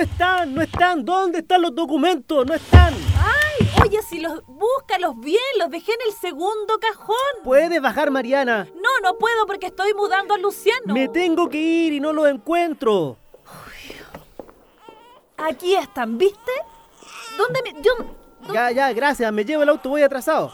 No están, no están. ¿Dónde están los documentos? No están. Ay, oye, si los búscalos bien, los dejé en el segundo cajón. ¿Puedes bajar, Mariana? No, no puedo porque estoy mudando a Luciano. Me tengo que ir y no los encuentro. Aquí están, ¿viste? ¿Dónde me.? Yo, Ya, ya, gracias. Me llevo el auto, voy atrasado.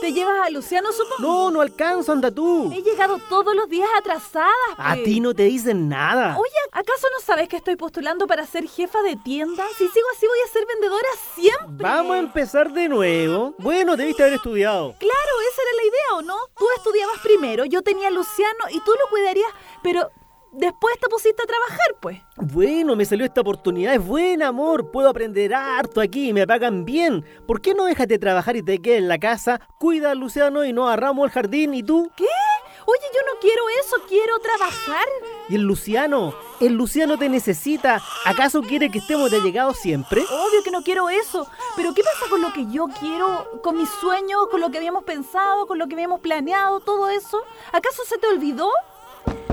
¿Te llevas a Luciano, supongo? No, no alcanzo, anda tú. He llegado todos los días atrasada. A pues. ti no te dicen nada. Oye, ¿acaso no sabes que estoy postulando para ser jefa de tienda? Si sigo así voy a ser vendedora siempre. Vamos a empezar de nuevo. Bueno, debiste haber estudiado. Claro, esa era la idea, ¿o no? Tú estudiabas primero, yo tenía a Luciano y tú lo cuidarías, pero después te pusiste a trabajar, pues. Bueno, me salió esta oportunidad. Es buena, amor. Puedo aprender harto aquí. Me pagan bien. ¿Por qué no dejas de trabajar y te quedas en la casa? Cuida a Luciano y no agarramos el jardín. ¿Y tú? ¿Qué? Oye, yo no quiero eso, quiero trabajar. ¿Y el Luciano? El Luciano te necesita. ¿Acaso quiere que estemos de allegados siempre? Obvio que no quiero eso. Pero ¿qué pasa con lo que yo quiero, con mis sueños, con lo que habíamos pensado, con lo que habíamos planeado, todo eso? ¿Acaso se te olvidó?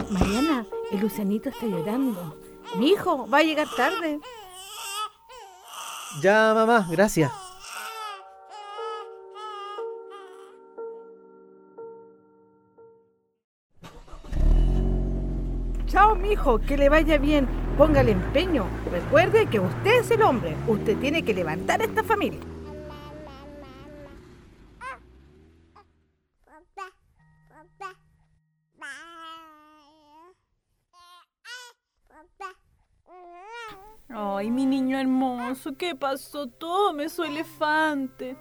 Mariana, el Lucianito está llorando. Mi hijo va a llegar tarde. Ya, mamá, gracias. Chao, mi hijo, que le vaya bien. Póngale empeño. Recuerde que usted es el hombre. Usted tiene que levantar esta familia. Ay, mi niño hermoso, ¿qué pasó? Tome su elefante.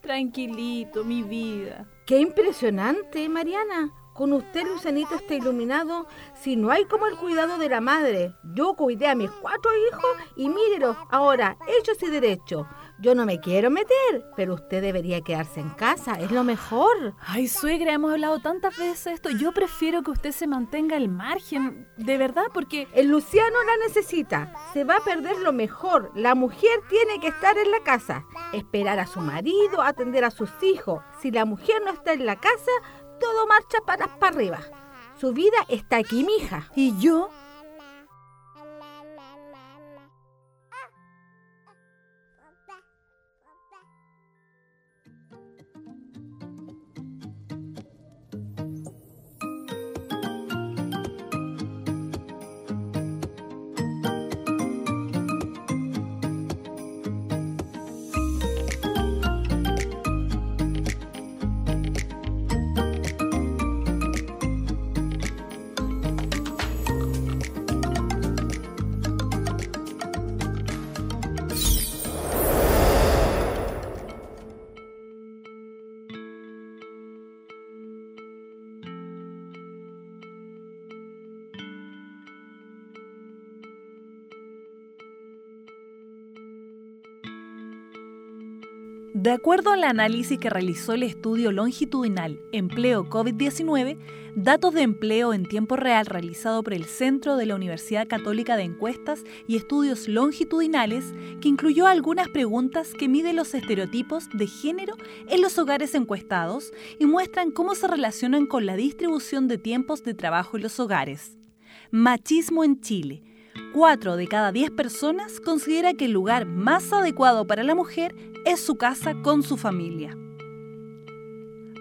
Tranquilito, mi vida. Qué impresionante, Mariana. Con usted, Lucianito, está iluminado. Si no hay como el cuidado de la madre. Yo cuidé a mis cuatro hijos y mírelo, ahora, hechos y derechos. Yo no me quiero meter, pero usted debería quedarse en casa, es lo mejor. Ay, suegra, hemos hablado tantas veces de esto. Yo prefiero que usted se mantenga al margen, de verdad, porque El Luciano la necesita. Se va a perder lo mejor. La mujer tiene que estar en la casa, esperar a su marido, atender a sus hijos. Si la mujer no está en la casa, todo marcha para para arriba. Su vida está aquí, mija. ¿Y yo? De acuerdo al análisis que realizó el estudio longitudinal Empleo COVID-19, datos de empleo en tiempo real realizado por el Centro de la Universidad Católica de Encuestas y Estudios Longitudinales, que incluyó algunas preguntas que miden los estereotipos de género en los hogares encuestados y muestran cómo se relacionan con la distribución de tiempos de trabajo en los hogares. Machismo en Chile. 4 de cada 10 personas considera que el lugar más adecuado para la mujer es su casa con su familia.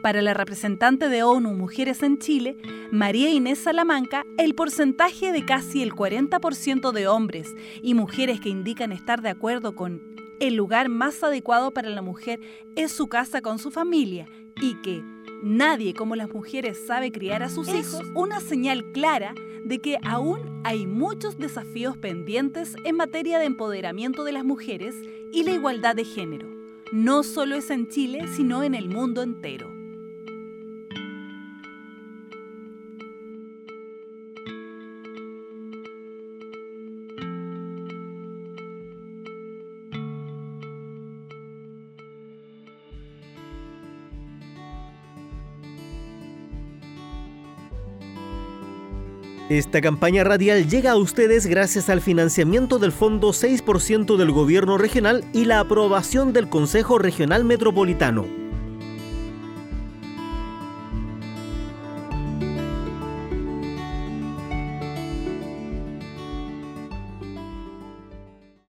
Para la representante de ONU Mujeres en Chile, María Inés Salamanca, el porcentaje de casi el 40% de hombres y mujeres que indican estar de acuerdo con el lugar más adecuado para la mujer es su casa con su familia y que nadie como las mujeres sabe criar a sus hijos, una señal clara de que aún hay muchos desafíos pendientes en materia de empoderamiento de las mujeres y la igualdad de género. No solo es en Chile, sino en el mundo entero. Esta campaña radial llega a ustedes gracias al financiamiento del Fondo 6% del Gobierno Regional y la aprobación del Consejo Regional Metropolitano.